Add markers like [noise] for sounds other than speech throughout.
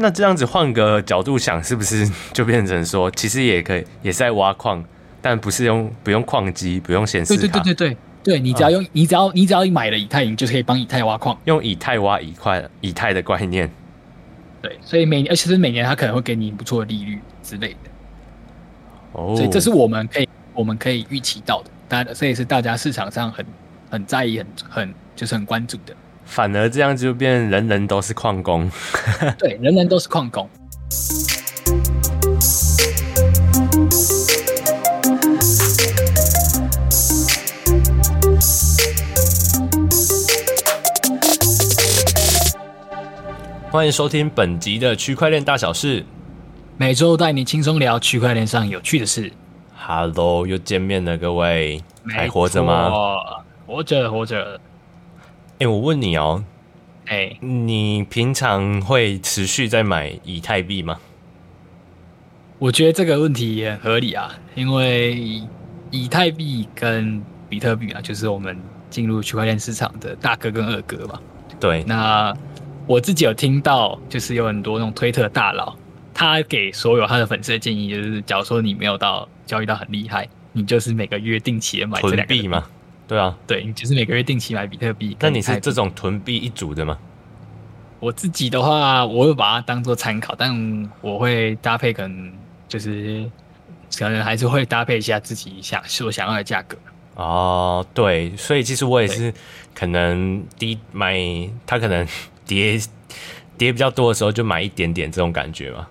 那这样子换个角度想，是不是 [laughs] 就变成说，其实也可以，也是在挖矿，但不是用不用矿机，不用显示卡。对对对对对，对你只要用，嗯、你只要你只要你买了以太银，就是可以帮以太挖矿，用以太挖以块以太的概念。对，所以每而且是每年他可能会给你不错的利率之类的。哦，所以这是我们可以我们可以预期到的，大家这也是大家市场上很很在意、很很就是很关注的。反而这样就变人人都是矿工，[laughs] 对，人人都是矿工。欢迎收听本集的区块链大小事，每周带你轻松聊区块链上有趣的事。Hello，又见面了，各位，还活着吗？活着，活着。哎、欸，我问你哦，哎、欸，你平常会持续在买以太币吗？我觉得这个问题也很合理啊，因为以太币跟比特币啊，就是我们进入区块链市场的大哥跟二哥嘛。对，那我自己有听到，就是有很多那种推特大佬，他给所有他的粉丝的建议，就是假如说你没有到交易到很厉害，你就是每个月定期的买这两个币嘛。对啊，对，你就是每个月定期买比特币。那你是这种囤币一族的吗？我自己的话，我会把它当做参考，但我会搭配，可能就是可能还是会搭配一下自己想所想要的价格。哦，对，所以其实我也是可能低买，它可能跌跌比较多的时候就买一点点这种感觉嘛。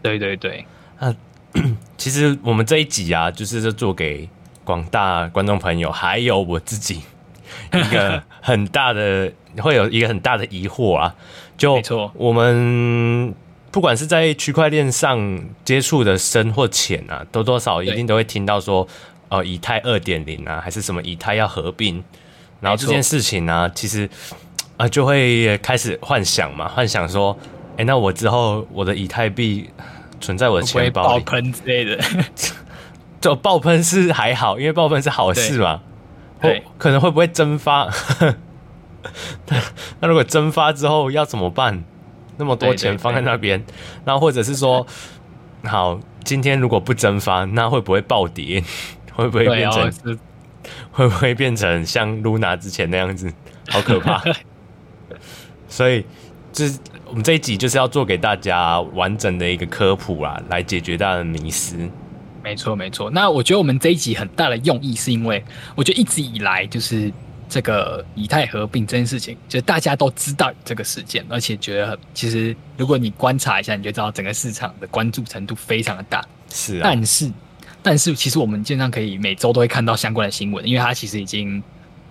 对对对，啊，[clears throat] 其实我们这一集啊，就是做给。广大观众朋友，还有我自己，一个很大的会有一个很大的疑惑啊，就我们不管是在区块链上接触的深或浅啊，多多少一定都会听到说，呃，以太二点零啊，还是什么以太要合并，然后这件事情呢、啊，其实啊、呃、就会开始幻想嘛，幻想说，哎、欸，那我之后我的以太币存在我的钱包里，爆喷之类的。[laughs] 就爆喷是还好，因为爆喷是好事嘛。对，可能会不会蒸发？[laughs] 那如果蒸发之后要怎么办？那么多钱放在那边，那或者是说，好，今天如果不蒸发，那会不会暴跌？[laughs] 会不会变成？会不会变成像 Luna 之前那样子？好可怕！[laughs] 所以，这我们这一集就是要做给大家完整的一个科普啦，来解决大家的迷思。没错，没错。那我觉得我们这一集很大的用意，是因为我觉得一直以来就是这个以太合并这件事情，就是大家都知道这个事件，而且觉得其实如果你观察一下，你就知道整个市场的关注程度非常的大。是啊。但是，但是其实我们经常可以每周都会看到相关的新闻，因为它其实已经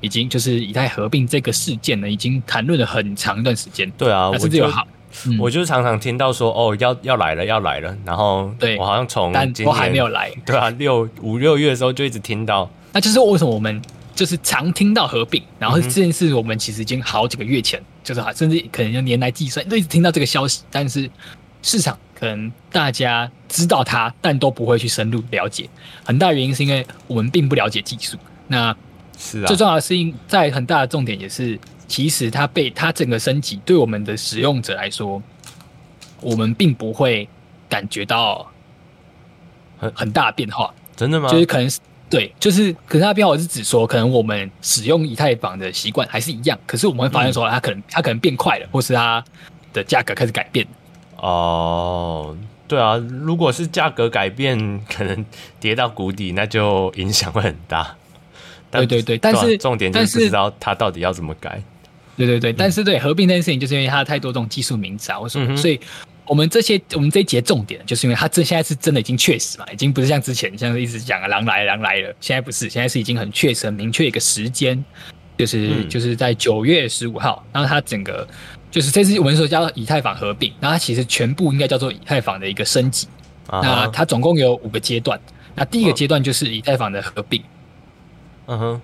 已经就是以太合并这个事件呢，已经谈论了很长一段时间。对啊，甚至有好。嗯、我就常常听到说哦，要要来了，要来了，然后对。我好像从但我还没有来，对啊，六五六月的时候就一直听到，那就是为什么我们就是常听到合并，然后这件事我们其实已经好几个月前，嗯、就是甚至可能要年来计算都一直听到这个消息，但是市场可能大家知道它，但都不会去深入了解，很大原因是因为我们并不了解技术，那是啊，最重要的是因在很大的重点也是。其实它被它整个升级，对我们的使用者来说，我们并不会感觉到很很大的变化。真的吗？就是可能是对，就是可是它变化，我是指说，可能我们使用以太坊的习惯还是一样，可是我们会发现说，它可能它可能变快了，或是它的价格开始改变。哦，对啊，如果是价格改变，可能跌到谷底，那就影响会很大。对对对，但是重点就是不知道它到底要怎么改。对对对，嗯、但是对合并这件事情，就是因为它太多这种技术名词啊，或什么，所以我们这些我们这一节重点，就是因为它这现在是真的已经确实嘛，已经不是像之前像是一直讲啊，狼来狼来了，现在不是，现在是已经很确实、很明确一个时间，就是、嗯、就是在九月十五号，然后它整个就是这次我们说叫以太坊合并，然后它其实全部应该叫做以太坊的一个升级，啊、那它总共有五个阶段，那第一个阶段就是以太坊的合并，嗯哼，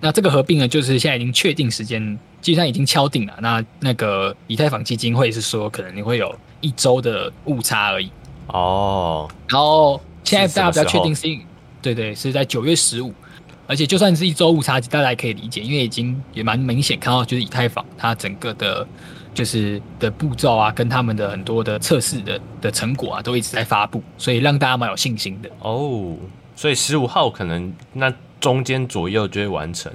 那这个合并呢，就是现在已经确定时间。基本上已经敲定了。那那个以太坊基金会是说，可能你会有一周的误差而已。哦。然后现在大家比较确定性，对对，是在九月十五。而且就算是一周误差，大家也可以理解，因为已经也蛮明显看到，就是以太坊它整个的就是的步骤啊，跟他们的很多的测试的的成果啊，都一直在发布，所以让大家蛮有信心的哦。所以十五号可能那中间左右就会完成，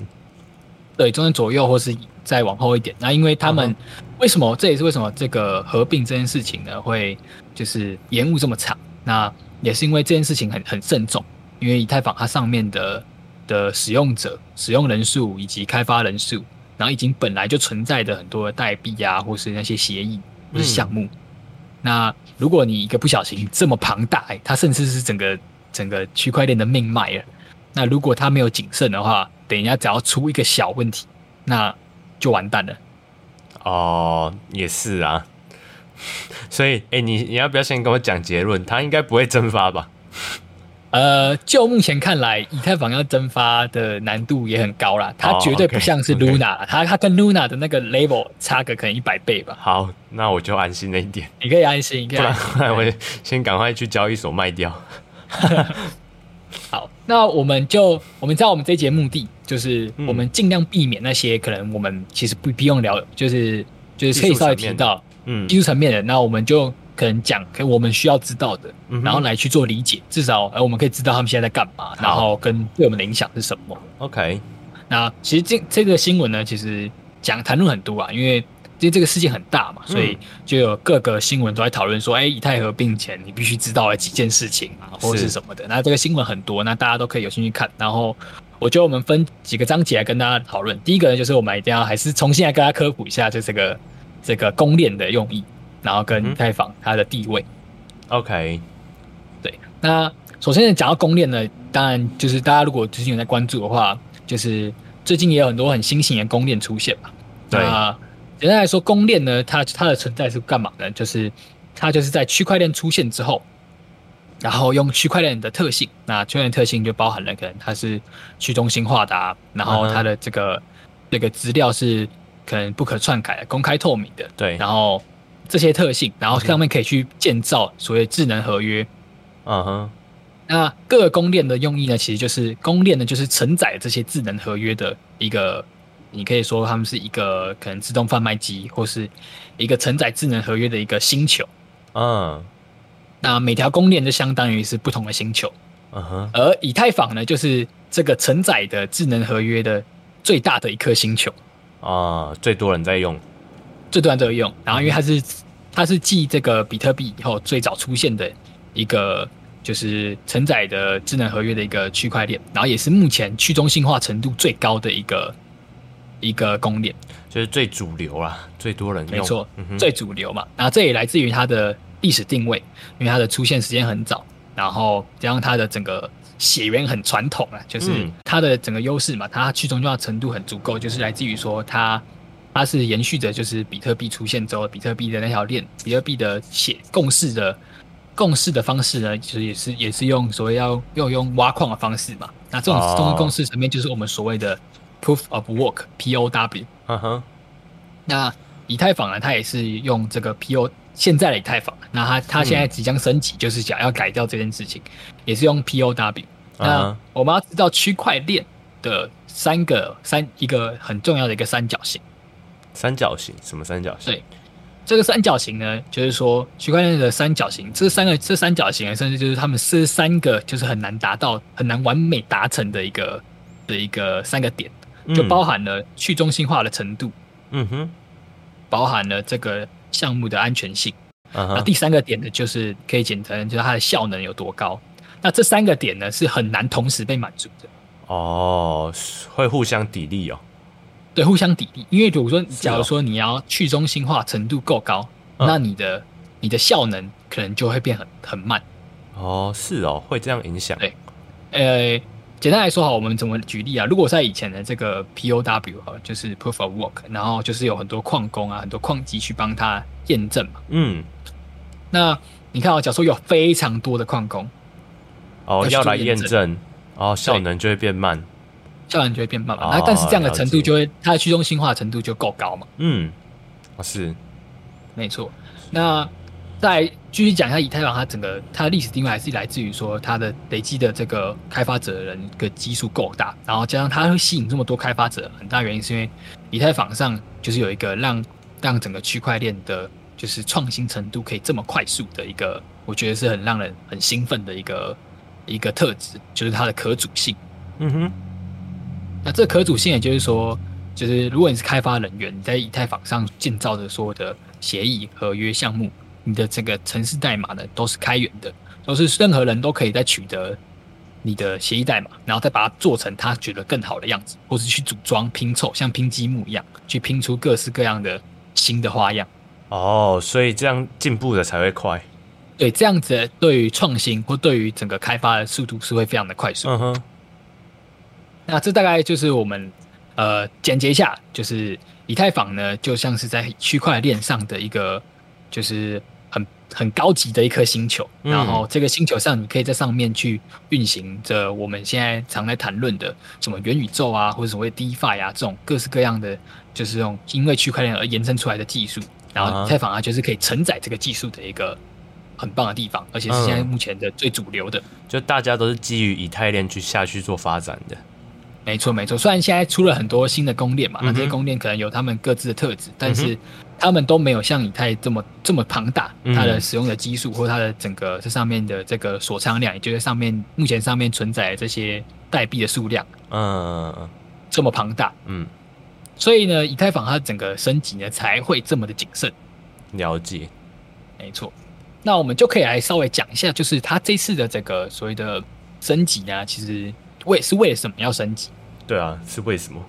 对，中间左右或是再往后一点。那因为他们为什么、uh. 这也是为什么这个合并这件事情呢，会就是延误这么长？那也是因为这件事情很很慎重，因为以太坊它上面的的使用者、使用人数以及开发人数。然后已经本来就存在的很多的代币啊，或是那些协议或是项目，嗯，那如果你一个不小心这么庞大，它甚至是整个整个区块链的命脉了。那如果他没有谨慎的话，等一下只要出一个小问题，那就完蛋了。哦，也是啊。[laughs] 所以，哎，你你要不要先跟我讲结论？他应该不会蒸发吧？呃，就目前看来，以太坊要蒸发的难度也很高啦。它绝对不像是 Luna，、oh, okay, okay. 它它跟 Luna 的那个 level 差个可能一百倍吧。好，那我就安心了一点。你可以安心。不然我先赶快去交易所卖掉。[laughs] 好，那我们就我们知道我们这一节目的就是我们尽量避免那些可能我们其实不不用聊，就是就是可以稍微提到嗯。技术层面的，那我们就。可能讲，可我们需要知道的，然后来去做理解，至少呃，我们可以知道他们现在在干嘛，然后跟对我们的影响是什么。OK，那其实这这个新闻呢，其实讲谈论很多啊，因为因为这个事件很大嘛，所以就有各个新闻都在讨论说，哎、欸，以太合并前你必须知道的几件事情啊，或者是什么的。那这个新闻很多，那大家都可以有兴趣看。然后我觉得我们分几个章节来跟大家讨论。第一个呢，就是我们一定要还是重新来跟大家科普一下，就这个这个公链的用意。然后跟以太坊它的地位、嗯、，OK，对。那首先讲到公链呢，当然就是大家如果最近有在关注的话，就是最近也有很多很新型的公链出现嘛。对。那简单来说，公链呢，它它的存在是干嘛呢？就是它就是在区块链出现之后，然后用区块链的特性，那区块链特性就包含了可能它是去中心化的啊，然后它的这个、uh. 这个资料是可能不可篡改、公开透明的。对。然后这些特性，然后上面可以去建造所谓智能合约。嗯哼。那各个公链的用意呢，其实就是公链呢，就是承载这些智能合约的一个，你可以说他们是一个可能自动贩卖机，或是一个承载智能合约的一个星球。嗯。那每条公链就相当于是不同的星球。嗯哼。而以太坊呢，就是这个承载的智能合约的最大的一颗星球。啊，最多人在用。最多人都有用，然后因为它是它是继这个比特币以后最早出现的一个就是承载的智能合约的一个区块链，然后也是目前去中心化程度最高的一个一个公链，就是最主流啦，最多人用，没错，嗯，最主流嘛。然后这也来自于它的历史定位，因为它的出现时间很早，然后加上它的整个血缘很传统啊，就是它的整个优势嘛，它去中心化程度很足够，就是来自于说它。它是延续着就是比特币出现之后，比特币的那条链，比特币的写共识的共识的方式呢，其实也是也是用所谓要要用挖矿的方式嘛。那这种这种共识层面就是我们所谓的 Proof of Work（POW）。嗯哼。那以太坊呢，它也是用这个 PO 现在的以太坊，那它它现在即将升级，就是想要改掉这件事情，也是用 POW。那我们要知道区块链的三个三一个很重要的一个三角形。三角形？什么三角形？对，这个三角形呢，就是说区块链的三角形，这三个这三角形，甚至就是他们是三个，就是很难达到、很难完美达成的一个的一个三个点，就包含了去中心化的程度，嗯哼，包含了这个项目的安全性，那第三个点呢，就是可以简单就是它的效能有多高。那这三个点呢，是很难同时被满足的。哦，会互相砥砺哦。对，互相砥砺，因为比如说，假如说你要去中心化程度够高，哦，那你的你的效能可能就会变很很慢。哦，是哦，会这样影响。对，呃，简单来说哈，我们怎么举例啊？如果在以前的这个 POW 哈，就是 Proof of Work，然后就是有很多矿工啊，很多矿机去帮他验证嘛。嗯，那你看啊，假如说有非常多的矿工，哦，要来验证，哦，效能就会变慢。效能就会变慢嘛，那、哦、但是这样的程度就会，它的去中心化程度就够高嘛。嗯，是，没错。那再继续讲一下以太坊，它整个它的历史定位还是来自于说它的累积的这个开发者人的基数够大，然后加上它会吸引这么多开发者，很大原因是因为以太坊上就是有一个让让整个区块链的，就是创新程度可以这么快速的一个，我觉得是很让人很兴奋的一个一个特质，就是它的可组性。嗯哼，那这可组性也就是说，就是如果你是开发人员，你在以太坊上建造的所有的协议、合约、项目，你的这个城市代码呢都是开源的，都是任何人都可以再取得你的协议代码，然后再把它做成他觉得更好的样子，或是去组装拼凑，像拼积木一样，去拼出各式各样的新的花样。哦，所以这样进步的才会快。对，这样子对于创新或对于整个开发的速度是会非常的快速。嗯哼。那这大概就是我们呃简洁一下，就是以太坊呢，就像是在区块链上的一个就是很很高级的一颗星球，嗯。然后这个星球上，你可以在上面去运行着我们现在常在谈论的什么元宇宙啊，或者所谓 DeFi 啊这种各式各样的，就是这种因为区块链而延伸出来的技术。然后以太坊啊，就是可以承载这个技术的一个很棒的地方，而且是现在目前的最主流的。嗯、就大家都是基于以太链去下去做发展的。没错，没错。虽然现在出了很多新的公链嘛，那这些公链可能有他们各自的特质，嗯、但是他们都没有像以太这么这么庞大，它的使用的基数或它的整个这上面的这个锁仓量，也就是上面目前上面存在的这些代币的数量，嗯，这么庞大，嗯。所以呢，以太坊它整个升级呢才会这么的谨慎。了解，没错。那我们就可以来稍微讲一下，就是它这次的这个所谓的升级呢，其实为是为了什么要升级？对啊，是为什么？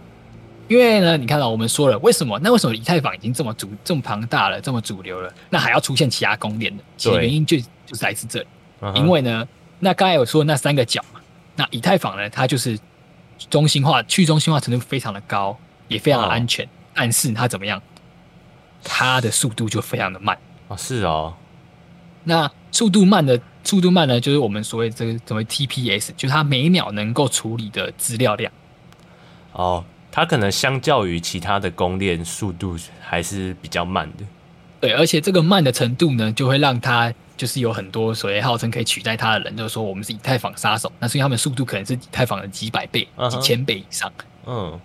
因为呢，你看到我们说了为什么？那为什么以太坊已经这么主这么庞大了，这么主流了，那还要出现其他公链呢？其实原因就就是来自这里。Uh. 因为呢，那刚才有说那三个角嘛，那以太坊呢，它就是中心化、去中心化程度非常的高。也非常的安全，哦，但是它怎么样？它的速度就非常的慢哦，是哦。那速度慢的速度慢呢，就是我们所谓这个所谓 TPS，就是它每秒能够处理的资料量。哦，它可能相较于其他的公链，速度还是比较慢的。对，而且这个慢的程度呢，就会让它就是有很多所谓号称可以取代它的人，就是说我们是以太坊杀手，那所以他们速度可能是以太坊的几百倍、uh -huh. 几千倍以上。嗯。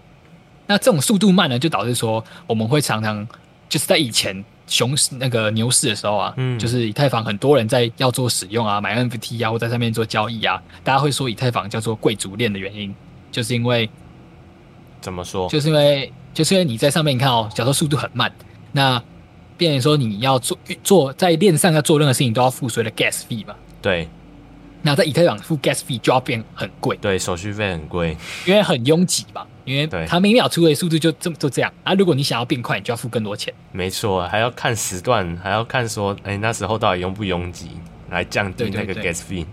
那这种速度慢呢，就导致说我们会常常就是在以前熊市那个牛市的时候啊，嗯，就是以太坊很多人在要做使用啊，买 NFT 啊，或在上面做交易啊，大家会说以太坊叫做贵族链的原因，就是因为怎么说？就是因为就是因为你在上面你看哦，假如说速度很慢，那变成说你要做做在链上要做任何事情都要付所谓的 gas fee 嘛？对。那在以太坊付 gas fee 就要变很贵，对，手续费很贵，因为很拥挤嘛。因为它每秒出的速度就这么就这样啊！如果你想要变快，你就要付更多钱。没错，还要看时段，还要看说，哎，那时候到底拥不拥挤，来降低那个 gas fee。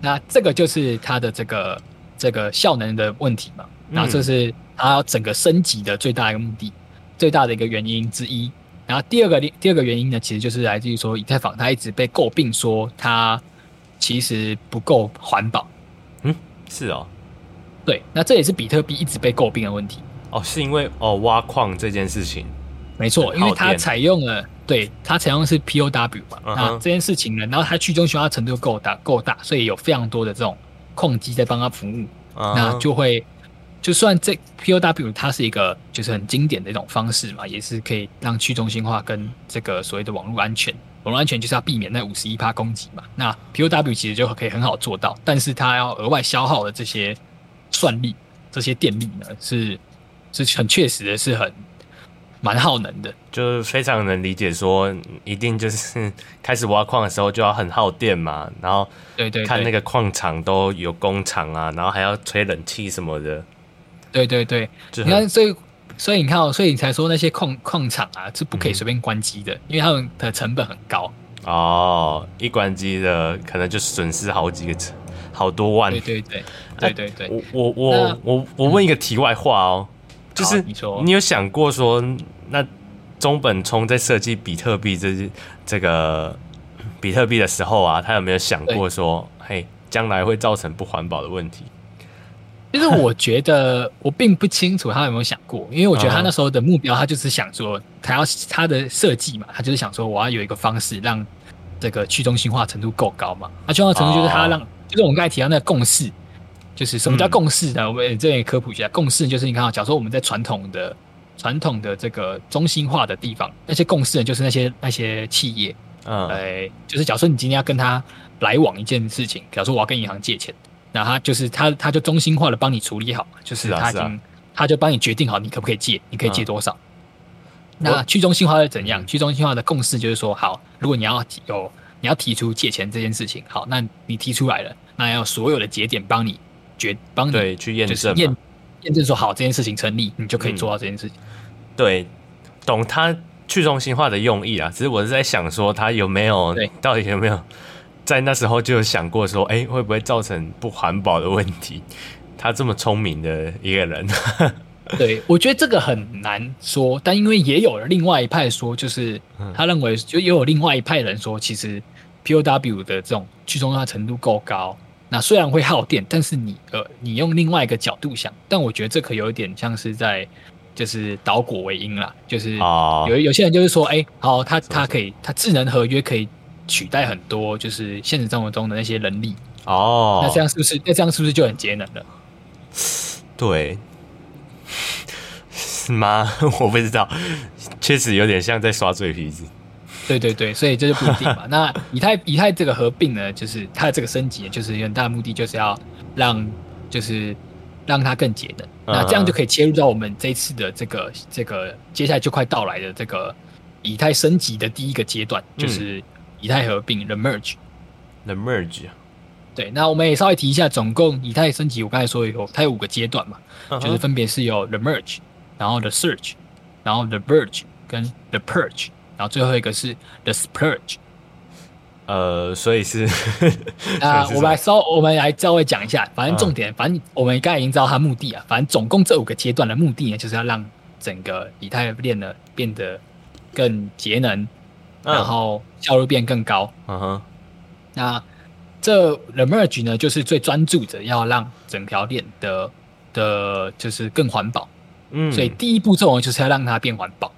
那这个就是它的这个这个效能的问题嘛。然后这是它要整个升级的最大一个目的，最大的一个原因之一。然后第二个第二个原因呢，其实就是来自于说，以太坊它一直被诟病说它其实不够环保。嗯，是哦。对，那这也是比特币一直被诟病的问题哦，是因为哦挖矿这件事情，没错，因为它采用了，对，它采用的是 POW 嘛，嗯，那这件事情呢，然后它去中心化程度够大够大，所以有非常多的这种矿机在帮它服务，嗯，那就会就算这 POW 它是一个就是很经典的一种方式嘛，也是可以让去中心化跟这个所谓的网络安全，网络安全就是要避免那五十一趴攻击嘛，那 POW 其实就可以很好做到，但是它要额外消耗的这些。算力这些电力呢，是是很确实的，是很蛮耗能的，就是非常能理解说，一定就是开始挖矿的时候就要很耗电嘛，然后对对，看那个矿场都有工厂啊，然后还要吹冷气什么的，对对对，你看，所以所以你看哦，所以你才说那些矿矿场啊是不可以随便关机的，嗯，因为他们的成本很高。哦，一关机的可能就损失好几个好多万，对对对。对对对，我我我我我问一个题外话哦，嗯、就是你说。你有想过说，那中本聪在设计比特币这这个比特币的时候啊，他有没有想过说，嘿，将来会造成不环保的问题？其实我觉得我并不清楚他有没有想过，因为我觉得他那时候的目标，他就是想说，他要他的设计嘛，他就是想说，我要有一个方式让这个去中心化程度够高嘛，那去中心化程度就是他让，就是我们刚才提到那个共识。就是什么叫共识呢？嗯、我们这里科普一下，共识就是你看啊，假如说我们在传统的传统的这个中心化的地方，那些共识呢就是那些那些企业，嗯，哎，就是假如说你今天要跟他来往一件事情，假如说我要跟银行借钱，那他就是他他就中心化的帮你处理好，就是他已经、啊啊、他就帮你决定好你可不可以借，你可以借多少。嗯、那去中心化是怎样？去中心化的共识就是说，好，如果你要有你要提出借钱这件事情，好，那你提出来了，那要所有的节点帮你决帮你对去验证验验证说好这件事情成立，你就可以做到这件事情。嗯对，懂他去中心化的用意啊，只是我是在想说，他有没有，到底有没有在那时候就有想过说，哎，会不会造成不环保的问题？他这么聪明的一个人，[laughs] 对，我觉得这个很难说，但因为也有另外一派说，就是他认为，就也有另外一派人说，其实 POW 的这种去中心化程度够高，那虽然会耗电，但是你呃，你用另外一个角度想，但我觉得这可有一点像是在。就是倒果为因啦，就是有有些人就是说，哎、欸，好，他他可以，他智能合约可以取代很多，就是现实生活中的那些人力哦。那这样是不是？那这样是不是就很节能了？对，[laughs] 是吗？[laughs] 我不知道，确实有点像在耍嘴皮子。对对对，所以这就不一定嘛。[laughs] 那以太以太这个合并呢，就是它的这个升级，就是很大的目的就是要让就是。让它更节能，那这样就可以切入到我们这一次的这个这个接下来就快到来的这个以太升级的第一个阶段，就是以太合并 the merge the merge。对，那我们也稍微提一下，总共以太升级，我刚才说有它有五个阶段嘛，就是分别是有 the merge，然后 the Search，然后 the verge 跟 the purge，然后最后一个是 the splurge。呃，所以是 [laughs] 啊，我们来稍，我们来稍微讲一下。反正重点，嗯、反正我们刚才已经知道它目的啊。反正总共这五个阶段的目的呢，就是要让整个以太链呢变得更节能，嗯、然后效率变更高。嗯哼。那这 the merge 呢，就是最专注的要让整条链的的，就是更环保。嗯。所以第一步骤呢，就是要让它变环保。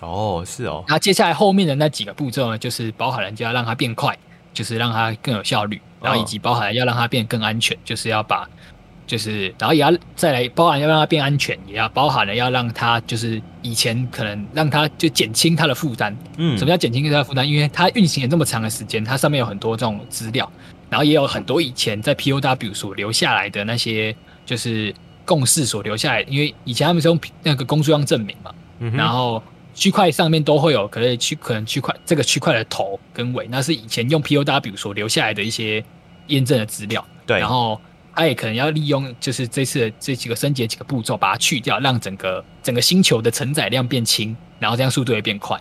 哦，是哦。那接下来后面的那几个步骤呢，就是包含了就要让它变快，就是让它更有效率，然后以及包含了要让它变更安全，就是要把，就是然后也要再来包含要让它变安全，也要包含了要让它就是以前可能让它就减轻它的负担。嗯，什么叫减轻它的负担？因为它运行了这么长的时间，它上面有很多这种资料，然后也有很多以前在 POW 所留下来的那些就是共识所留下来，因为以前他们是用那个工作量证明嘛，嗯、然后。区块上面都会有，可能区可能区块这个区块的头跟尾，那是以前用 POW 所留下来的一些验证的资料。对，然后它也可能要利用，就是这次的这几个升级的几个步骤，把它去掉，让整个整个星球的承载量变轻，然后这样速度也变快。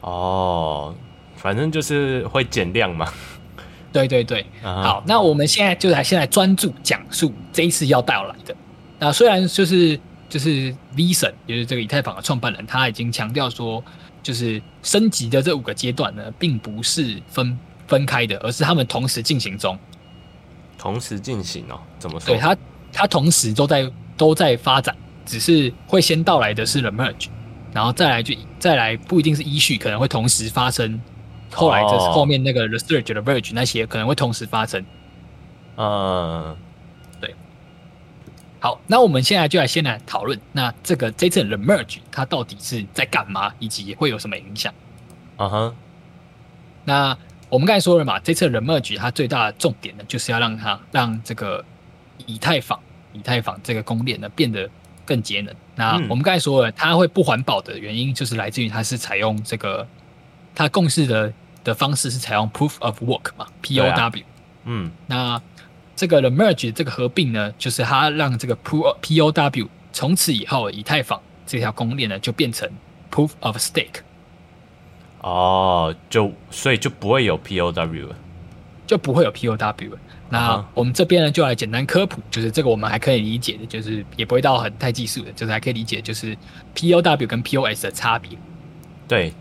哦，反正就是会减量嘛。[laughs] 对对对，uh huh. 好，那我们现在就来现在专注讲述这一次要带来的。那虽然就是。就是 Leeson，就是这个以太坊的创办人，他已经强调说，就是升级的这五个阶段呢，并不是分分开的，而是他们同时进行中。同时进行哦？怎么说？对，它，它同时都在都在发展，只是会先到来的是 the merge，然后再来就再来不一定是依序，可能会同时发生。后来就是后面那个 surge、the verge 那些可能会同时发生。嗯。对好，那我们现在就来先来讨论，那这个这次的 merge 它到底是在干嘛，以及会有什么影响？啊哈、uh。Huh. 那我们刚才说了嘛，这次的 merge 它最大的重点呢，就是要让它让这个以太坊以太坊这个公链呢变得更节能。那我们刚才说了，它会不环保的原因，就是来自于它是采用这个它共识的的方式是采用 proof of work 嘛，POW。啊、嗯，那。这个 the merge 这个合并呢，就是它让这个 POW 从此以后以太坊这条公链呢就变成 proof of stake。哦，就所以就不会有 POW 了，就不会有 POW 了。那我们这边呢就来简单科普，就是这个我们还可以理解的，就是也不会到很太技术的，就是还可以理解，就是 POW 跟 POS 的差别。对，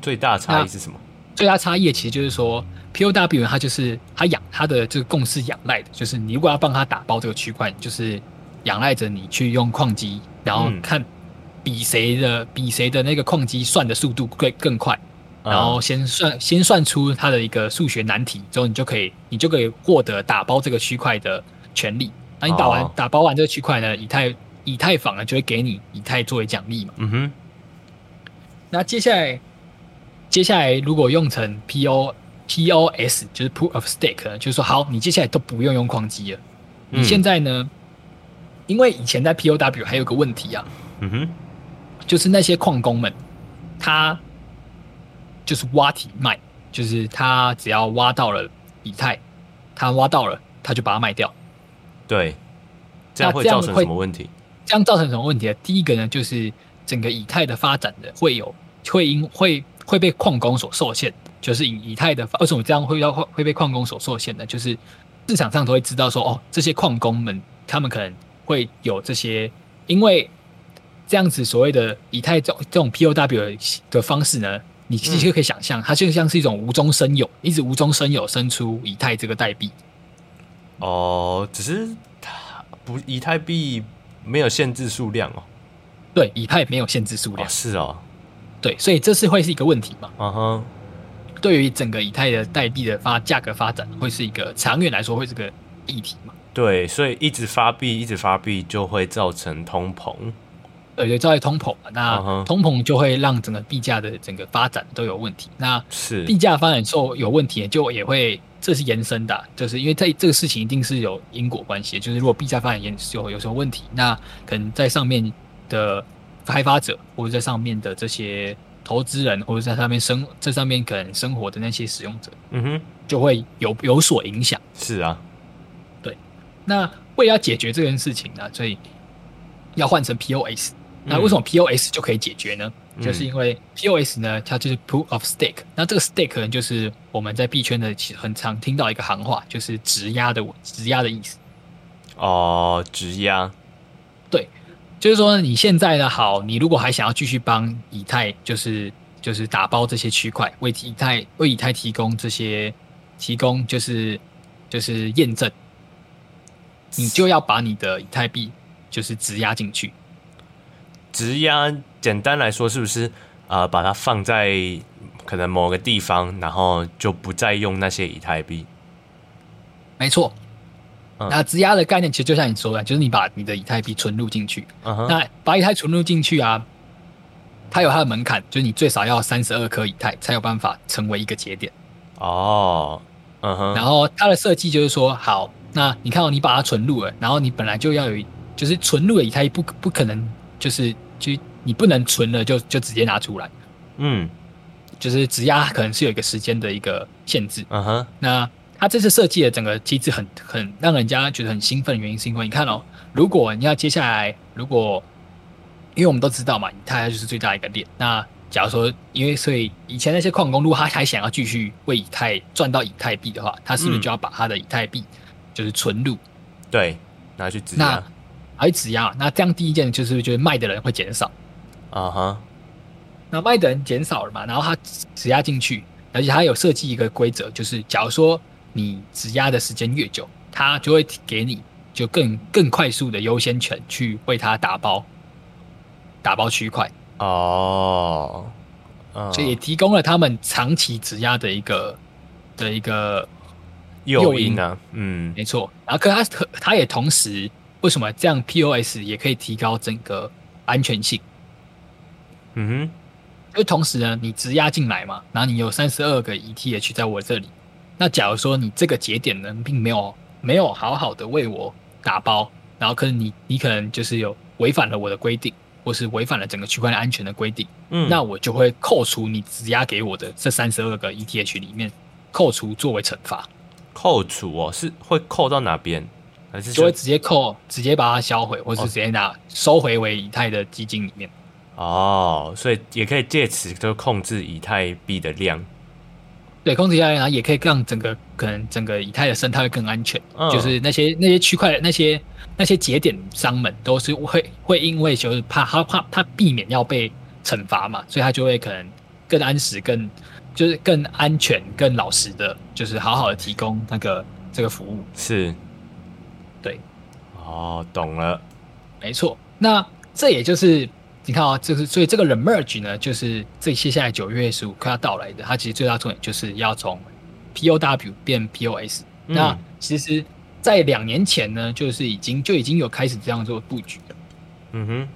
最大差异是什么？最大差异其实就是说。POW 它就是它养它的这个共识仰赖的，就是你如果要帮它打包这个区块，就是仰赖着你去用矿机，然后看比谁的比谁的那个矿机算的速度会更快，然后先算先算出它的一个数学难题之后，你就可以你就可以获得打包这个区块的权利。那你打完打包完这个区块呢，以太以以太坊呢就会给你以太作为奖励嘛。嗯哼。那接下来，接下来如果用成 P O P O S，就是 Proof of Stake，就是说好，你接下来都不用用矿机了。你现在呢？嗯、因为以前在 P O W 还有个问题啊。嗯哼。就是那些矿工们，他就是挖体卖，就是他只要挖到了以太，他挖到了，他就把它卖掉。对。这样会造成什么问题？这样造成什么问题？第一个呢，就是整个以太的发展的会有会因会会被矿工所受限。就是以以太的发，为什么这样会要会会被矿工所受限呢？就是市场上都会知道说，哦，这些矿工们他们可能会有这些，因为这样子所谓的以太这种这种 POW 的方式呢，你其实就可以想象，它就像是一种无中生有，一直无中生有生出以太这个代币。哦，只是它。不，以太币没有限制数量哦。对，以太没有限制数量。哦，是哦。对，所以这是会是一个问题嘛？嗯哼。对于整个以太的代币的发价格发展，会是一个长远来说会是个议题嘛？对，所以一直发币，一直发币就会造成通膨。对对，造成通膨嘛。那通膨就会让整个币价的整个发展都有问题。那是币价发展之后有问题，就也会。这是延伸的、啊，就是因为在这个事情一定是有因果关系。就是如果币价发展延有有什么问题，那可能在上面的开发者，或者在上面的这些投资人，或者在上面生这上面可能生活的那些使用者，嗯哼，就会有有所影响。是啊，对。那为了要解决这件事情呢，所以要换成 POS。那为什么 POS 就可以解决呢？就是因为 POS 呢，它就是 Proof of Stake。那这个 Stake 呢，就是我们在币圈的很常听到一个行话，就是质押的质押的意思。哦，质押。对，就是说你现在呢，好，你如果还想要继续帮以太，就是就是打包这些区块，为以太为以太提供这些提供就是就是验证，你就要把你的以太币就是质押进去。质押，简单来说，是不是啊、呃？把它放在可能某个地方，然后就不再用那些以太币。没错。嗯、那质押的概念其实就像你说的，就是你把你的以太币存入进去。那把以太存入进去啊，它有它的门槛，就是你最少要三十二颗以太才有办法成为一个节点。哦。嗯哼。然后它的设计就是说，好，那你看到、哦、你把它存入了，然后你本来就要有，就是存入的以太不不可能。就是，就你不能存了就就直接拿出来，嗯，就是质押可能是有一个时间的一个限制，嗯哼。那他这次设计的整个机制很很让人家觉得很兴奋的原因，是因为你看哦，如果你要接下来，如果因为我们都知道嘛，以太就是最大的一个链。那假如说，因为所以以前那些矿工，如果他还想要继续为以太赚到以太币的话，他是不是就要把他的以太币就是存入？对，拿去质押。而质押，那这样第一件就是，就是卖的人会减少，啊哈、uh，huh. 那卖的人减少了嘛，然后他质押进去，而且他有设计一个规则，就是假如说你质押的时间越久，他就会给你就更更快速的优先权去为他打包，打包区块哦，oh, uh. 所以也提供了他们长期质押的一个的一个诱因啊，嗯，没错，然后可他他也同时。为什么这样？POS 也可以提高整个安全性。嗯哼，因为同时呢，你质押进来嘛，然后你有三十二个 ETH 在我这里。那假如说你这个节点呢，并没有没有好好的为我打包，然后可能你你可能就是有违反了我的规定，或是违反了整个区块链安全的规定，嗯，那我就会扣除你质押给我的这三十二个 ETH 里面，扣除作为惩罚。扣除哦，是会扣到哪边？还是就会直接扣，直接把它销毁，或是直接拿收回为以太的基金里面。哦，所以也可以借此就控制以太币的量。对，控制以太量也可以让整个可能整个以太的生态会更安全。嗯、就是那些那些区块那些那些节点商们都是会会因为就是怕他怕他避免要被惩罚嘛，所以他就会可能更安实、更就是更安全、更老实的，就是好好的提供那个这个服务。是。对，哦，懂了，没错。那这也就是你看啊、哦，就是所以这个 Remerge 呢，就是这接下来九月十五快要到来的，它其实最大重点就是要从 POW 变 POS。嗯、那其实，在两年前呢，就是已经就已经有开始这样做布局了。嗯哼。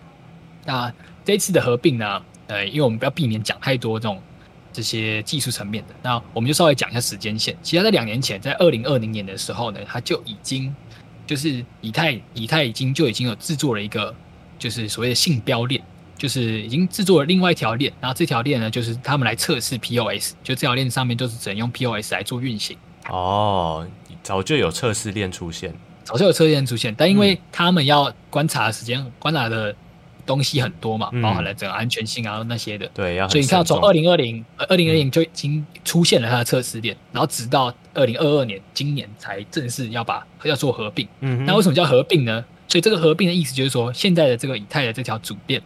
那这一次的合并呢？呃，因为我们不要避免讲太多这种这些技术层面的，那我们就稍微讲一下时间线。其实，在两年前，在二零二零年的时候呢，它就已经就是以太以太已经就已经有制作了一个就是所谓的信标链，就是已经制作了另外一条链，然后这条链呢，就是他们来测试 POS，就这条链上面就是只能用 POS 来做运行。哦，早就有测试链出现，早就有测试链出现，但因为他们要观察的时间，嗯、观察的。东西很多嘛，包含了整个安全性啊那些的。对，要。所以你看，从二零二零二零二零就已经出现了它的测试链，然后直到二零二二年今年才正式要把要做合并。嗯。那为什么叫合并呢？所以这个合并的意思就是说，现在的这个以太的这条主链，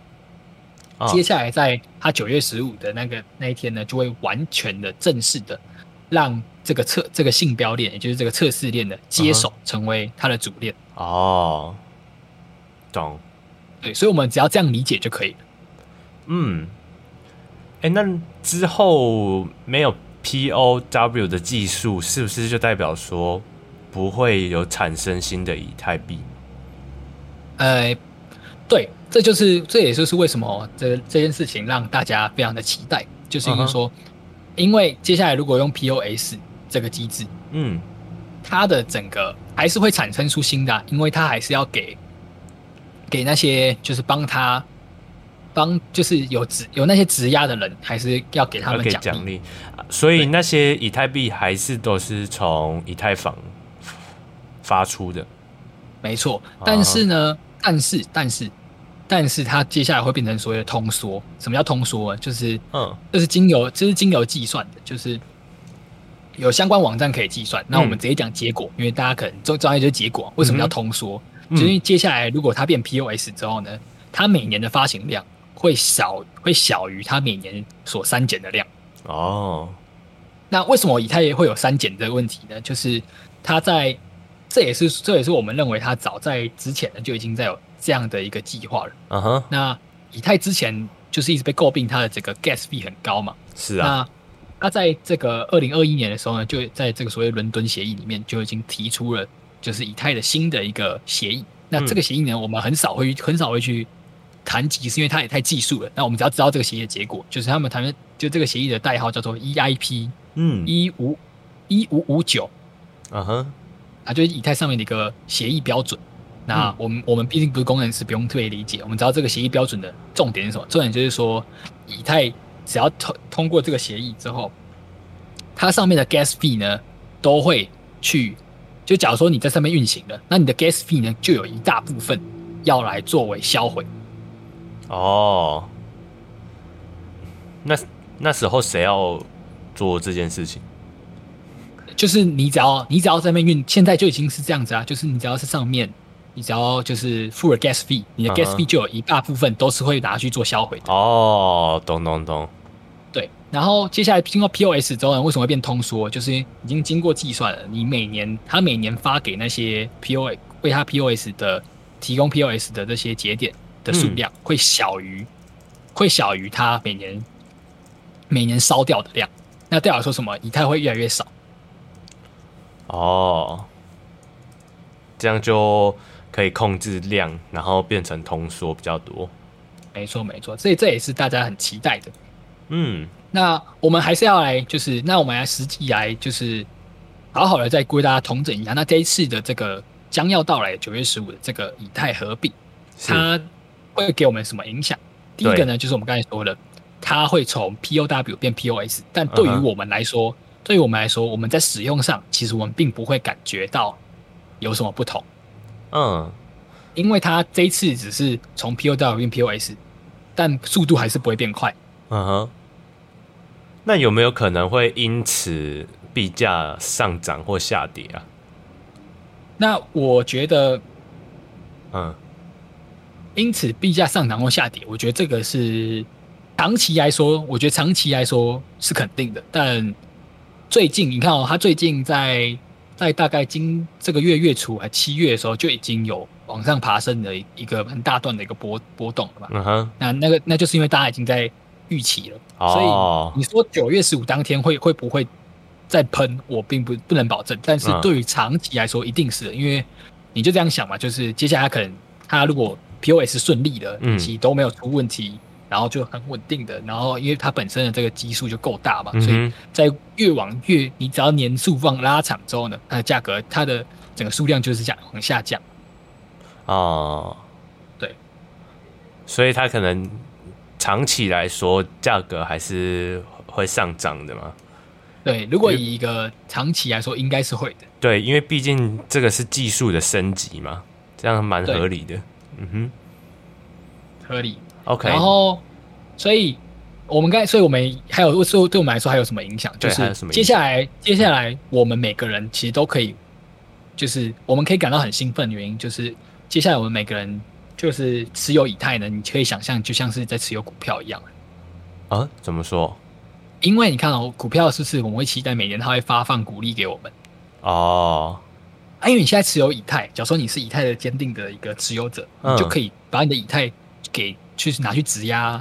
接下来在它九月十五的那个那一天呢，就会完全的正式的让这个测这个信标链，也就是这个测试链的接手成为它的主链。哦，懂。对，所以我们只要这样理解就可以了。嗯，哎，那之后没有 POW 的技术，是不是就代表说不会有产生新的以太币？呃，对，这就是这也就是为什么这这件事情让大家非常的期待，就是因为说，uh huh. 因为接下来如果用 POS 这个机制，嗯，它的整个还是会产生出新的，因为它还是要给。给那些就是帮他帮就是有质有那些质押的人，还是要给他们奖励。所以那些以太币还是都是从以太坊发出的。没错，但是呢，uh. 但是但是但是它接下来会变成所谓的通缩。什么叫通缩啊？就是嗯，就是经由这是经由计算的，就是有相关网站可以计算。那我们直接讲结果，嗯、因为大家可能专专业就是结果。为什么叫通缩？因为接下来，如果它变 POS 之后呢，它每年的发行量会小，会小于它每年所删减的量。哦，那为什么以太也会有删减的问题呢？就是它在，这也是这也是我们认为它早在之前呢就已经在有这样的一个计划了。嗯哼，那以太之前就是一直被诟病它的这个 gas fee 很高嘛。是啊，那它在这个二零二一年的时候呢，就在这个所谓伦敦协议里面就已经提出了。就是以太的新的一个协议，那这个协议呢，我们很少会很少会去谈及，是因为它也太技术了。那我们只要知道这个协议的结果，就是他们谈就这个协议的代号叫做 EIP，嗯，一五一五五九，啊哈，啊，就是以太上面的一个协议标准。那我们我们毕竟不是工程师，不用特别理解。我们知道这个协议标准的重点是什么？重点就是说，以太只要通通过这个协议之后，它上面的 gas fee 呢，都会去。就假如说你在上面运行了，那你的 gas fee 呢，就有一大部分要来作为销毁。哦，那那时候谁要做这件事情？就是你只要你只要在那边运，现在就已经是这样子啊。就是你只要是上面，你只要就是付了 gas fee，你的 gas fee 就有一大部分都是会拿去做销毁的。哦，懂懂懂。对，然后接下来经过 POS 之后呢，为什么会变通缩？就是已经经过计算了，你每年他每年发给那些 POS 为他 POS 的提供 POS 的这些节点的数量会小于，嗯、会小于他每年每年烧掉的量。那代表说什么？以太会越来越少。哦，这样就可以控制量，然后变成通缩比较多。没错，没错，所以这也是大家很期待的。嗯，那我们还是要来，就是那我们来实际来，就是好好的再归大家统整一下。那这一次的这个将要到来九月十五的这个以太合并，它会给我们什么影响？第一个呢，就是我们刚才说的，它会从 POW 变 POS，但对于我们来说，uh huh. 对于我们来说，我们在使用上其实我们并不会感觉到有什么不同。嗯、uh，huh. 因为它这一次只是从 POW 变 POS，但速度还是不会变快。嗯哼。Uh huh. 那有没有可能会因此币价上涨或下跌啊？那我觉得，嗯，因此币价上涨或下跌，我觉得这个是长期来说，我觉得长期来说是肯定的。但最近你看哦，它最近在在大概今这个月月初还七月的时候，就已经有往上爬升的一个很大段的一个波波动了吧？嗯哼，那那个那就是因为大家已经在。预期了，所以你说九月十五当天会会不会再喷？我并不不能保证，但是对于长期来说一定是的，因为你就这样想嘛，就是接下来可能它如果 POS 顺利的，嗯，其都没有出问题，然后就很稳定的，然后因为它本身的这个基数就够大嘛，嗯、所以在越往越你只要年数放拉长之后呢，它的价格它的整个数量就是这样往下降。哦，对，所以它可能长期来说价格还是会上涨的嘛。对，如果以一个长期来说，应该是会的。对，因为毕竟这个是技术的升级嘛，这样蛮合理的。嗯哼，合理。OK。然后，所以我们刚才，所以我们还有，对，对我们来说还有什么影响？就是接下来，接下来我们每个人其实都可以，就是我们可以感到很兴奋的原因，就是接下来我们每个人就是持有以太呢，你可以想象就像是在持有股票一样。啊？怎么说？因为你看哦，股票是不是我们会期待每年它会发放股利给我们？哦，啊，因为你现在持有以太，假如说你是以太的坚定的一个持有者，嗯、你就可以把你的以太给去拿去质押。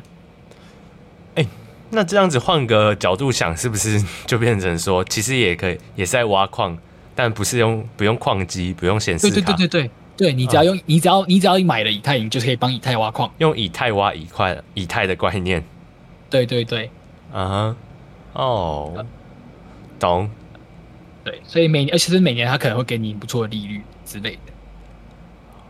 哎、欸，那这样子换个角度想，是不是就变成说，其实也可以也是在挖矿，但不是用不用矿机，不用显示卡。对对对对对，对你只要用、嗯、你只要你只要你买了以太，你就可以帮以太挖矿，用以太挖以块以太的概念。对对对，啊哈。哦、oh, 嗯，懂。对，所以每而且是每年他可能会给你不错的利率之类的。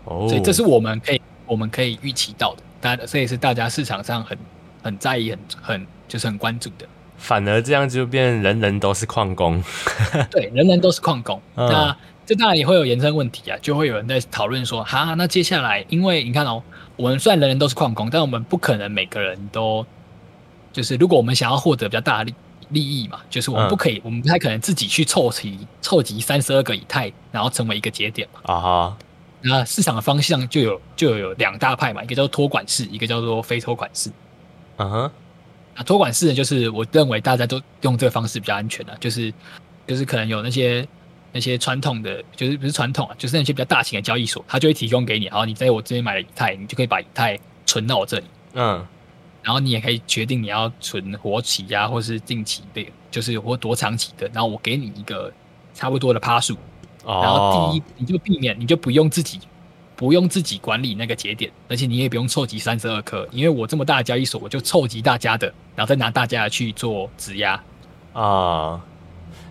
哦、oh，所以这是我们可以我们可以预期到的，大这也是大家市场上很很在意、很很就是很关注的。反而这样就变人人都是矿工。[laughs] 对，人人都是矿工。嗯、那这当然也会有延伸问题啊，就会有人在讨论说，哈，那接下来因为你看哦，我们虽然人人都是矿工，但我们不可能每个人都就是如果我们想要获得比较大的利。利益嘛，就是我们不可以，嗯、我们不太可能自己去凑齐凑集三十二个以太，然后成为一个节点嘛。啊哈，那市场的方向就有就有两大派嘛，一个叫做托管式，一个叫做非托管式。嗯哼，那托管式呢，就是我认为大家都用这个方式比较安全的，就是就是可能有那些那些传统的，就是不是传统啊，就是那些比较大型的交易所，它就会提供给你，然后你在我这边买了以太，你就可以把以太存到我这里。嗯。然后你也可以决定你要存活期呀，或是定期的，就是或多长期的。然后我给你一个差不多的趴数，然后第一你就避免，你就不用自己不用自己管理那个节点，而且你也不用凑集三十二颗，因为我这么大的交易所，我就凑集大家的，然后再拿大家的去做质押啊，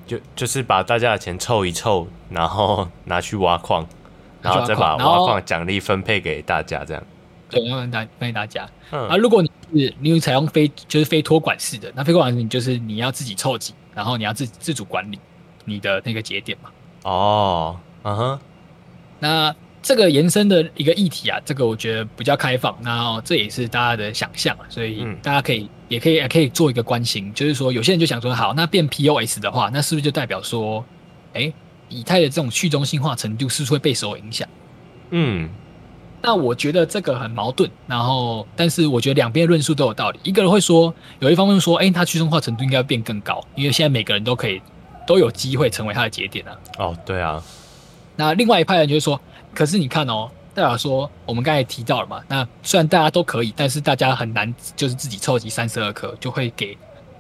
就就是把大家的钱凑一凑，然后拿去挖矿，[laughs] 然后再把挖矿奖励分配给大家，这样。对，要分大分给大家。嗯，啊，如果你是你采用非就是非托管式的，那非托管式你就是你要自己凑集，然后你要自自主管理你的那个节点嘛。哦，嗯哼。那这个延伸的一个议题啊，这个我觉得比较开放，然后这也是大家的想象啊，所以大家可以、嗯、也可以也可以做一个关心，就是说有些人就想说，好，那变 POS 的话，那是不是就代表说，哎，以太的这种去中心化程度是不是会被受影响？嗯。那我觉得这个很矛盾，然后，但是我觉得两边论述都有道理。一个人会说，有一方面说，哎，它去中心化程度应该要变更高，因为现在每个人都可以都有机会成为它的节点啊。哦，对啊。那另外一派人就会说，可是你看哦，代表说我们刚才提到了嘛，那虽然大家都可以，但是大家很难就是自己凑集三十二颗，就会给，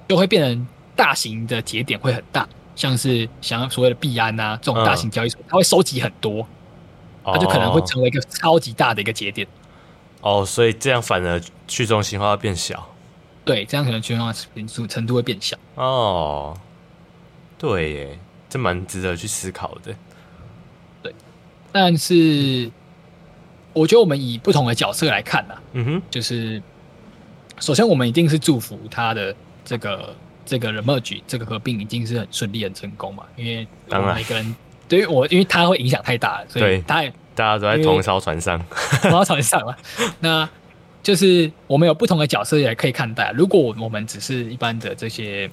就会变成大型的节点会很大，像是像所谓的币安啊这种大型交易所，它会收集很多。它就可能会成为一个超级大的一个节点，哦，所以这样反而去中心化会变小，对，这样可能去中心化程度会变小，哦，对耶，这蛮值得去思考的，对，但是我觉得我们以不同的角色来看呢，嗯哼，就是首先我们一定是祝福他的这个这个 merge 这个合并已经是很顺利很成功嘛，因为当然每个人。对于我，因为他会影响太大了，所以他也大家都在同一艘船上，[laughs] 同一艘船上嘛。那就是我们有不同的角色也可以看待。如果我们只是一般的这些，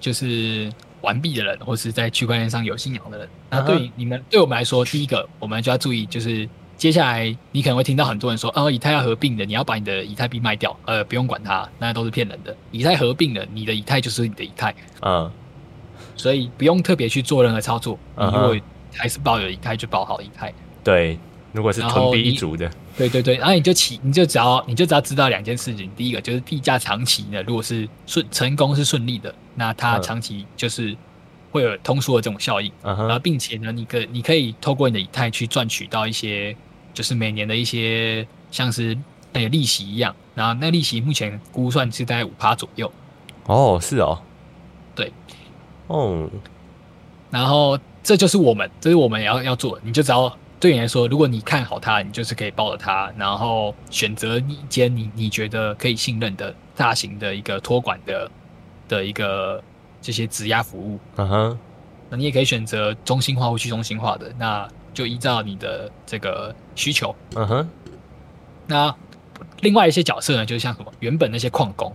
就是玩币的人，或是在区块链上有信仰的人，那对于你们，对我们来说，第一个我们就要注意，就是接下来你可能会听到很多人说，哦，以太要合并的，你要把你的以太币卖掉，呃，不用管它，那都是骗人的。以太合并了，你的以太就是你的以太，嗯。所以不用特别去做任何操作，你如果还是抱有以太，就保好以太。对，如果是囤币一族的，对对对，然后你就起，你就只要你就只要知道两件事情，第一个就是币价长期呢，如果是顺成功是顺利的，那它长期就是会有通缩的这种效应，然后并且呢，你可你可以透过你的以太去赚取到一些，就是每年的一些像是那个利息一样，然后那利息目前估算是大概五趴左右。哦，是哦，对，哦，然后这就是我们，这是我们要要做的，你就只要对你来说，如果你看好它，你就是可以抱着它，然后选择一间你你觉得可以信任的大型的一个托管的的一个这些质押服务。嗯哼，那你也可以选择中心化或去中心化的，那就依照你的这个需求。嗯哼，那另外一些角色呢，就是像什么原本那些矿工。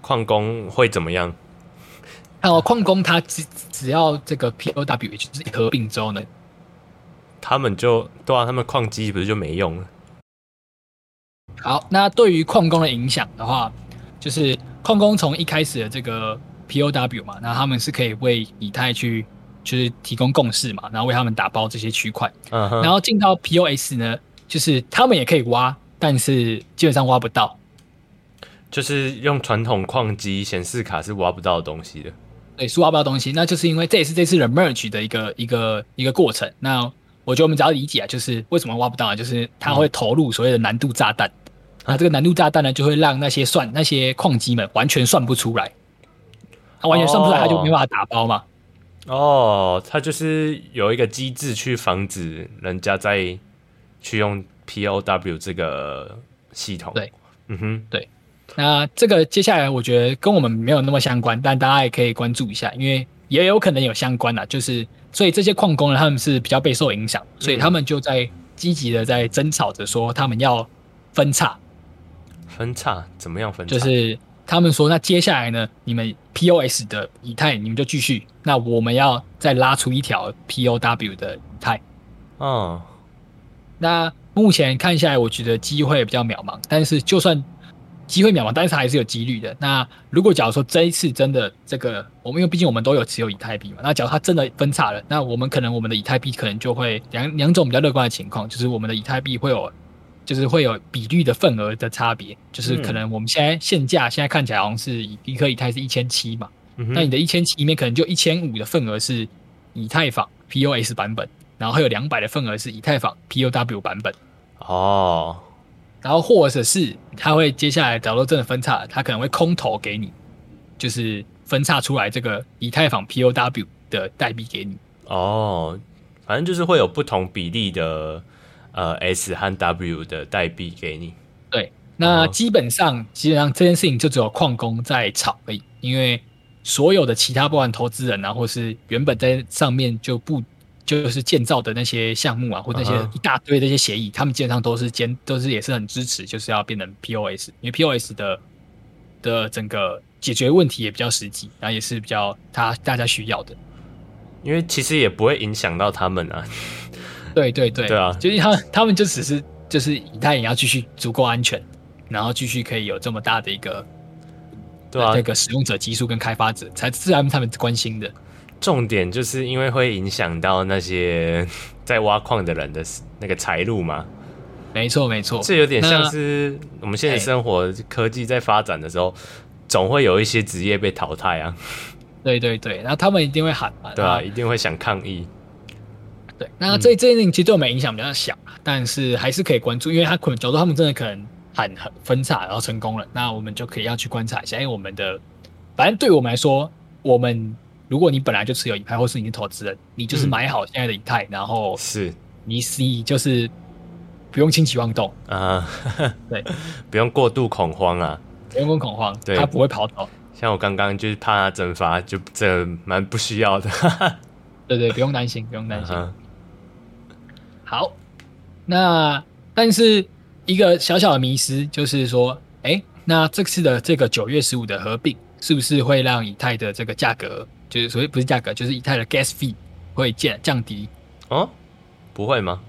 矿工会怎么样？哦，矿工他只只要这个 POW 就是合并之后呢，他们就对啊，他们矿机不是就没用了？好，那对于矿工的影响的话，就是矿工从一开始的这个 POW 嘛，那他们是可以为以太去就是提供共识嘛，然后为他们打包这些区块，然后进到 POS 呢，就是他们也可以挖，但是基本上挖不到。就是用传统矿机显示卡是挖不到的东西的，对，是挖不到东西，那就是因为这也是这次的 merge 的一个一个一个过程。那我觉得我们只要理解啊，就是为什么挖不到啊，就是它会投入所谓的难度炸弹，那、嗯、这个难度炸弹呢，就会让那些算那些矿机们完全算不出来，它完全算不出来，他就没办法打包嘛。哦，它就是有一个机制去防止人家在去用 POW 这个系统。对，嗯哼，对。那这个接下来我觉得跟我们没有那么相关，但大家也可以关注一下，因为也有可能有相关啦。就是所以这些矿工呢，他们是比较备受影响，所以他们就在积极的在争吵着说，他们要分叉。分叉怎么样分叉？就是他们说，那接下来呢，你们 POS 的以太你们就继续，那我们要再拉出一条 POW 的以太。哦，那目前看下来，我觉得机会比较渺茫，但是就算。机会渺茫，但是还是有几率的。那如果假如说这一次真的这个，我们因为毕竟我们都有持有以太币嘛，那假如它真的分叉了，那我们可能我们的以太币可能就会两两种比较乐观的情况，就是我们的以太币会有，就是会有比率的份额的差别，就是可能我们现在现价现在看起来好像是一颗以太是一千七嘛，嗯、那你的一千七里面可能就一千五的份额是以太坊 POS 版本，然后还有两百的份额是以太坊 POW 版本。哦。然后或者是他会接下来，假如真的分叉，他可能会空投给你，就是分叉出来这个以太坊 POW 的代币给你。哦，反正就是会有不同比例的呃 S 和 W 的代币给你。对，那基本上、哦、基本上这件事情就只有矿工在吵而已，因为所有的其他不管投资人啊，或是原本在上面就不。就是建造的那些项目啊，或那些一大堆的这些协议，uh. 他们基本上都是坚，都是也是很支持，就是要变成 POS，因为 POS 的的整个解决问题也比较实际，然后也是比较他大家需要的。因为其实也不会影响到他们啊。对对对，对啊，就是他他们就只是就是以太也要继续足够安全，然后继续可以有这么大的一个对啊那个使用者基数跟开发者才自然他们关心的。重点就是因为会影响到那些 [laughs] 在挖矿的人的那个财路嘛。没错，没错。这有点像是我们现在生活科技在发展的时候，总会有一些职业被淘汰啊。对对对，然后他们一定会喊嘛。对啊，一定会想抗议。对，那这这件事情其实对我们影响比较小，但是还是可以关注，因为他可能假如他们真的可能喊分叉，然后成功了，那我们就可以要去观察一下，因为我们的反正对我们来说，我们。如果你本来就持有以太，或是你是投资人，你就是买好现在的以太，嗯、然后是你 C 就是不用轻举妄动啊，对，[laughs] 不用过度恐慌啊，不用恐慌，对，它不会跑走。像我刚刚就是怕它蒸发，就这蛮不需要的。对，对对，不用担心，不用担心。[laughs] Uh -huh. 好，那但是一个小小的迷失就是说，哎、欸，那这次的这个九月十五的合并，是不是会让以太的这个价格？就是所谓不是价格，就是以太的 gas fee 会降降低哦？不会吗？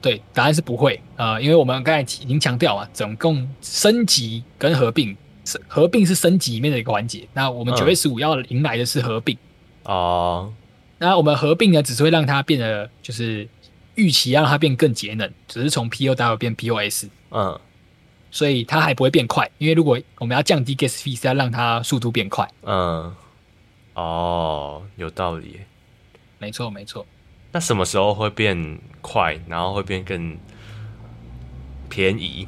对，答案是不会。呃，因为我们刚才已经强调啊，总共升级跟合并，合并是升级里面的一个环节。那我们九月十五要迎来的是合并哦。那我们合并呢，只是会让它变得就是预期让它变更节能，只是从 POW 变 POS。嗯，所以它还不会变快，因为如果我们要降低 gas fee，是要让它速度变快。嗯。哦，有道理，没错没错。那什么时候会变快，然后会变更便宜。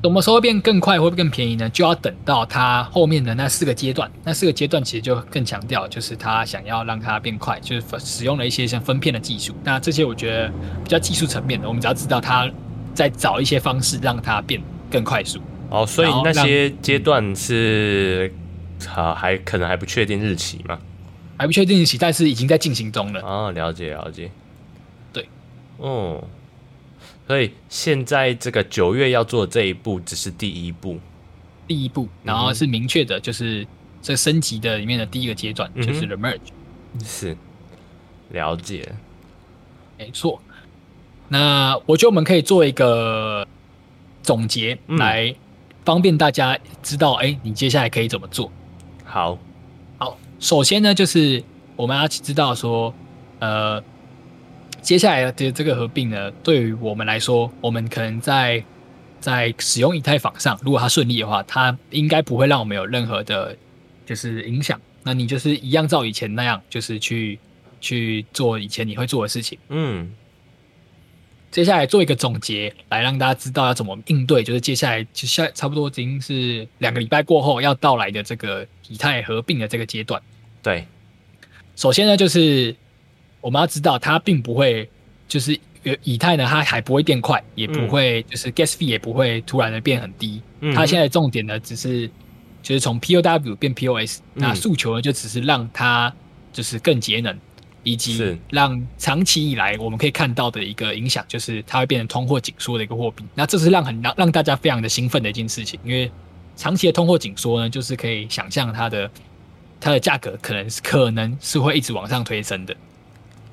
对，什么时候会变更快，会更便宜呢？就要等到它后面的那四个阶段。那四个阶段其实就更强调，就是它想要让它变快，就是使用了一些像分片的技术。那这些我觉得比较技术层面的，我们只要知道它在找一些方式让它变更快速。哦，所以那些阶段是好还可能还不确定日期吗？还不确定日期，但是已经在进行中了。哦，了解了解。对，哦，所以现在这个九月要做这一步只是第一步，第一步，然后是明确的，就是这升级的里面的第一个阶段，嗯、就是 the merge。是，了解，没错。那我觉得我们可以做一个总结，来方便大家知道，哎、嗯，你接下来可以怎么做？好好。首先呢，就是我们要知道说，呃，接下来的这个合并呢，对于我们来说，我们可能在在使用以太坊上，如果它顺利的话，它应该不会让我们有任何的，就是影响。那你就是一样照以前那样，就是去去做以前你会做的事情。嗯。接下来做一个总结，来让大家知道要怎么应对，就是接下来就下差不多已经是两个礼拜过后要到来的这个以太合并的这个阶段。对，首先呢，就是我们要知道它并不会，就是以太呢，它还不会变快，也不会就是 gas fee 也不会突然的变很低。嗯、它现在重点呢，只是就是从 POW 变 POS，、嗯、那诉求呢就只是让它就是更节能。以及让长期以来我们可以看到的一个影响，就是它会变成通货紧缩的一个货币。那这是让很让让大家非常的兴奋的一件事情，因为长期的通货紧缩呢，就是可以想象它的它的价格可能是可能是会一直往上推升的。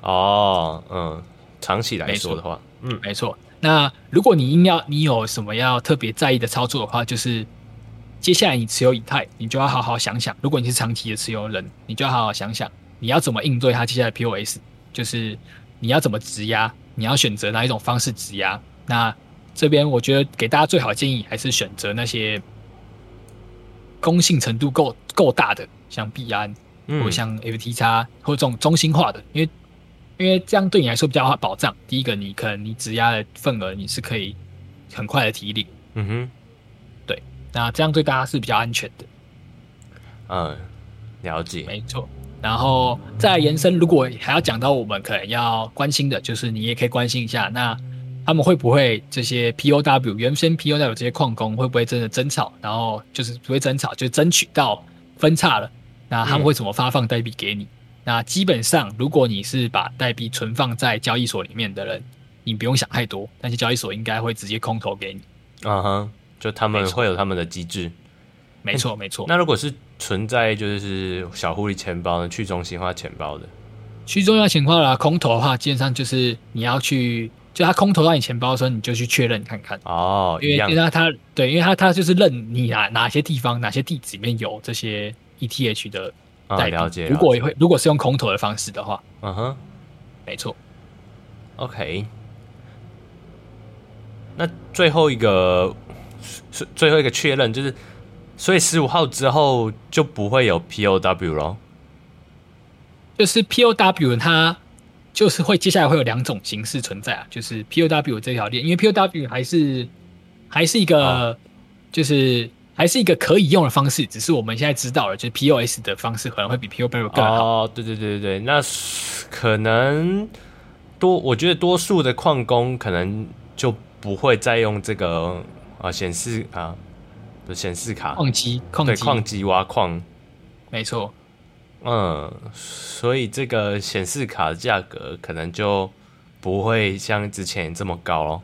哦，嗯，长期来说的话，嗯，没错。那如果你硬要你有什么要特别在意的操作的话，就是接下来你持有以太，你就要好好想想。如果你是长期的持有人，你就要好好想想。你要怎么应对它接下来 POS？就是你要怎么质押？你要选择哪一种方式质押？那这边我觉得给大家最好的建议还是选择那些公信程度够够大的，像币安，或者像 FTX 或者这种中心化的，因为因为这样对你来说比较好保障。第一个，你可能你质押的份额你是可以很快的提领。嗯哼，对，那这样对大家是比较安全的。嗯，了解，没错。然后再延伸，如果还要讲到我们可能要关心的，就是你也可以关心一下，那他们会不会这些 POW 原先 POW 这些矿工会不会真的争吵，然后就是不会争吵，就争取到分叉了？那他们会怎么发放代币给你？嗯、那基本上，如果你是把代币存放在交易所里面的人，你不用想太多，但是交易所应该会直接空投给你。啊哈，就他们会有他们的机制。没错，[laughs] 没错。那如果是存在就是小狐狸钱包的去中心化钱包的，去中心化钱包啦，空投的话，基本上就是你要去，就他空投到你钱包的时候，你就去确认看看哦，因为因为他他对，因为他他就是认你哪哪些地方哪些地址里面有这些 ETH 的代币，了解。如果会如果是用空投的方式的话，嗯哼，没错。OK，那最后一个是最后一个确认就是。所以十五号之后就不会有 POW 咯，就是 POW 它就是会接下来会有两种形式存在啊，就是 POW 这条链，因为 POW 还是还是一个就是还是一个可以用的方式，只是我们现在知道了，就是 POS 的方式可能会比 POW 更好。哦，对对对对对，那可能多，我觉得多数的矿工可能就不会再用这个啊显示啊。显示卡矿机，矿对矿机挖矿，没错。嗯，所以这个显示卡的价格可能就不会像之前这么高咯。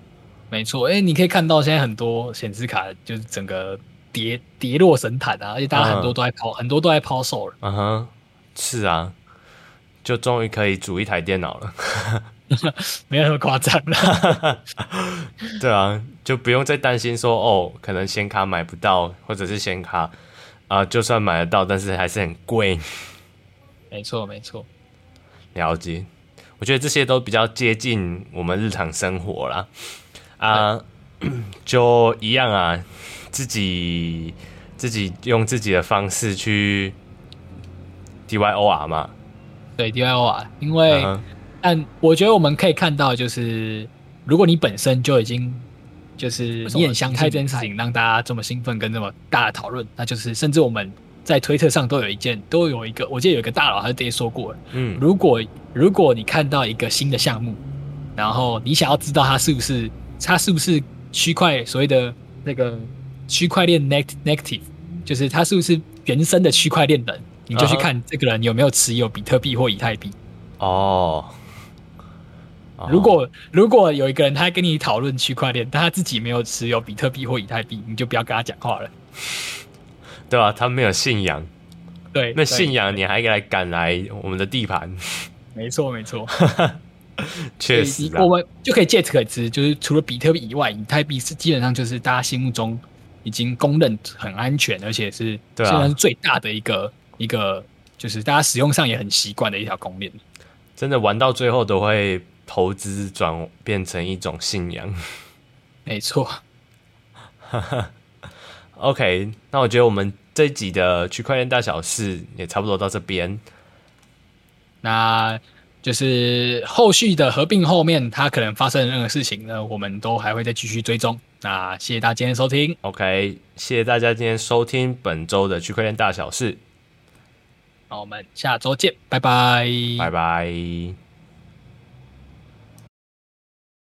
没错，哎、欸，你可以看到现在很多显示卡就是整个跌跌落神坛啊，而且大家很多都在抛、嗯，很多都在抛售了。嗯哼，是啊，就终于可以组一台电脑了。[laughs] 没有那么夸张了，[laughs] 对啊，就不用再担心说哦，可能显卡买不到，或者是显卡啊、呃，就算买得到，但是还是很贵。没错，没错，了解。我觉得这些都比较接近我们日常生活啦。啊，[clears throat] 就一样啊，自己自己用自己的方式去 DYOR 嘛。对，DYOR，因为、uh-huh. 但我觉得我们可以看到，就是如果你本身就已经就是你很想开这件事情，让大家这么兴奋跟这么大的讨论，那就是甚至我们在推特上都有一件，都有一个，我记得有一个大佬他直接说过，嗯，如果如果你看到一个新的项目，然后你想要知道它是不是它是不是区块所谓的那个区块链 negative 就是他是不是原生的区块链人，你就去看这个人有没有持有比特币或以太币。哦。如果如果有一个人他跟你讨论区块链，但他自己没有持有比特币或以太币，你就不要跟他讲话了，对吧、啊？他没有信仰，对，那信仰你还来赶来我们的地盘？没错，没错，[laughs] 确实，我们就可以借此可知，就是除了比特币以外，以太币是基本上就是大家心目中已经公认很安全，而且是现在是最大的一个、啊、一个，就是大家使用上也很习惯的一条公链。真的玩到最后都会。投资转变成一种信仰，没错。[laughs] OK，那我觉得我们这一集的区块链大小事也差不多到这边。那就是后续的合并后面，它可能发生的任何事情呢，我们都还会再继续追踪。那谢谢大家今天收听。OK，谢谢大家今天收听本周的区块链大小事。那我们下周见，拜拜，拜拜。